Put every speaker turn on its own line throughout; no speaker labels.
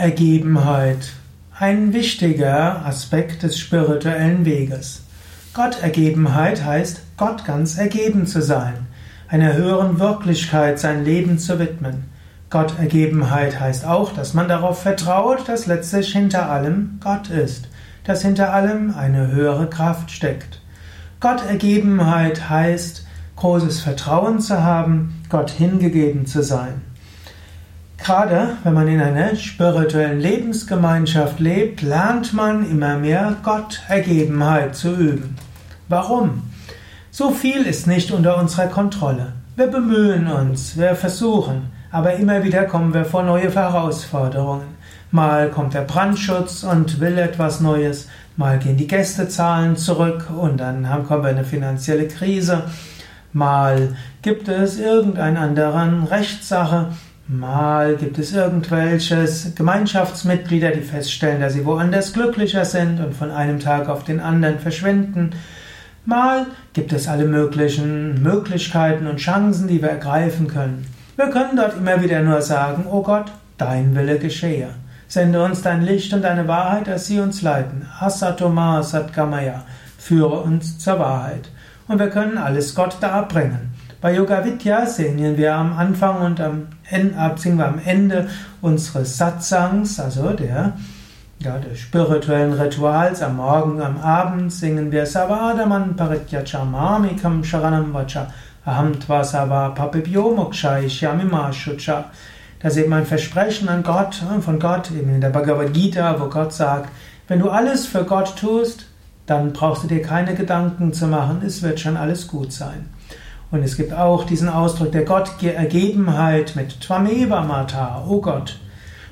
Gottergebenheit. Ein wichtiger Aspekt des spirituellen Weges. Gottergebenheit heißt, Gott ganz ergeben zu sein, einer höheren Wirklichkeit sein Leben zu widmen. Gottergebenheit heißt auch, dass man darauf vertraut, dass letztlich hinter allem Gott ist, dass hinter allem eine höhere Kraft steckt. Gottergebenheit heißt, großes Vertrauen zu haben, Gott hingegeben zu sein. Gerade wenn man in einer spirituellen Lebensgemeinschaft lebt, lernt man immer mehr Gottergebenheit zu üben. Warum? So viel ist nicht unter unserer Kontrolle. Wir bemühen uns, wir versuchen, aber immer wieder kommen wir vor neue Herausforderungen. Mal kommt der Brandschutz und will etwas Neues, mal gehen die Gästezahlen zurück und dann kommen wir eine finanzielle Krise, mal gibt es irgendeinen anderen Rechtssache Mal gibt es irgendwelche Gemeinschaftsmitglieder, die feststellen, dass sie woanders glücklicher sind und von einem Tag auf den anderen verschwinden. Mal gibt es alle möglichen Möglichkeiten und Chancen, die wir ergreifen können. Wir können dort immer wieder nur sagen, oh Gott, dein Wille geschehe. Sende uns dein Licht und deine Wahrheit, dass sie uns leiten. Asatoma Satgamaya. Führe uns zur Wahrheit. Und wir können alles Gott darbringen. Bei Yoga Vidya singen wir am Anfang und am Ende, am Ende unseres Satsangs, also der, ja, der spirituellen Rituals, am Morgen, am Abend singen wir Savadaman Parityachamamikam Sharanam Vacha Aham Tvasava Papibhyo Mokshayishyamima Shucha. Das ist eben ein Versprechen an Gott, von Gott, eben in der Bhagavad Gita, wo Gott sagt, wenn du alles für Gott tust, dann brauchst du dir keine Gedanken zu machen, es wird schon alles gut sein. Und es gibt auch diesen Ausdruck der Gottergebenheit mit Twameva Mata, oh Gott.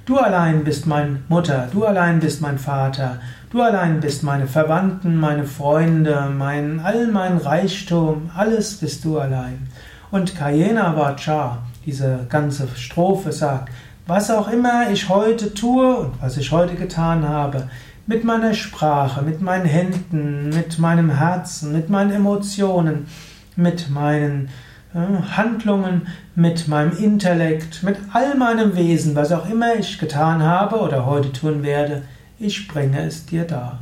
Du allein bist meine Mutter, du allein bist mein Vater, du allein bist meine Verwandten, meine Freunde, mein, all mein Reichtum, alles bist du allein. Und Kayena Vacha, diese ganze Strophe sagt, was auch immer ich heute tue und was ich heute getan habe, mit meiner Sprache, mit meinen Händen, mit meinem Herzen, mit meinen Emotionen, mit meinen äh, Handlungen, mit meinem Intellekt, mit all meinem Wesen, was auch immer ich getan habe oder heute tun werde, ich bringe es dir dar.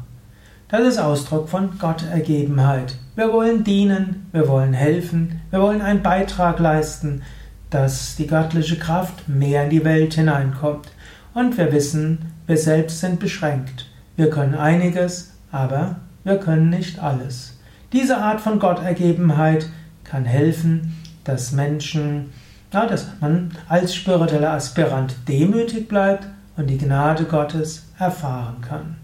Das ist Ausdruck von Gottergebenheit. Wir wollen dienen, wir wollen helfen, wir wollen einen Beitrag leisten, dass die göttliche Kraft mehr in die Welt hineinkommt. Und wir wissen, wir selbst sind beschränkt. Wir können einiges, aber wir können nicht alles. Diese Art von Gottergebenheit kann helfen, dass Menschen, ja, dass man als spiritueller Aspirant demütig bleibt und die Gnade Gottes erfahren kann.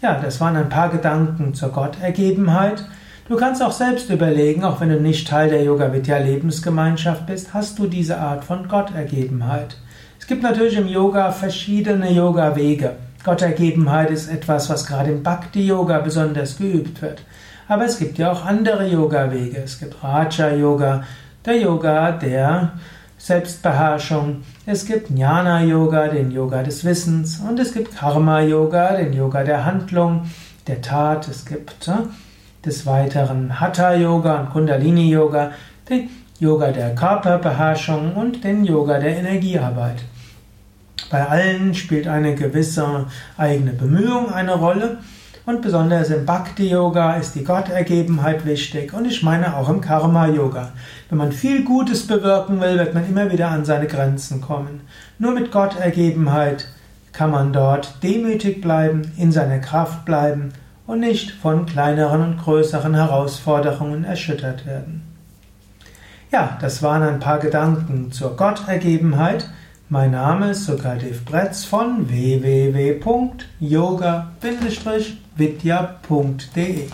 Ja, das waren ein paar Gedanken zur Gottergebenheit. Du kannst auch selbst überlegen, auch wenn du nicht Teil der Yoga Vidya Lebensgemeinschaft bist, hast du diese Art von Gottergebenheit. Es gibt natürlich im Yoga verschiedene Yoga-Wege. Gottergebenheit ist etwas, was gerade im Bhakti-Yoga besonders geübt wird. Aber es gibt ja auch andere Yoga-Wege. Es gibt Raja-Yoga, der Yoga der Selbstbeherrschung. Es gibt Jnana-Yoga, den Yoga des Wissens. Und es gibt Karma-Yoga, den Yoga der Handlung, der Tat. Es gibt äh, des Weiteren Hatha-Yoga und Kundalini-Yoga, den Yoga der Körperbeherrschung und den Yoga der Energiearbeit. Bei allen spielt eine gewisse eigene Bemühung eine Rolle und besonders im Bhakti-Yoga ist die Gottergebenheit wichtig und ich meine auch im Karma-Yoga. Wenn man viel Gutes bewirken will, wird man immer wieder an seine Grenzen kommen. Nur mit Gottergebenheit kann man dort demütig bleiben, in seiner Kraft bleiben und nicht von kleineren und größeren Herausforderungen erschüttert werden. Ja, das waren ein paar Gedanken zur Gottergebenheit. Mein Name ist Sukadev Bretz von www.yoga-vidya.de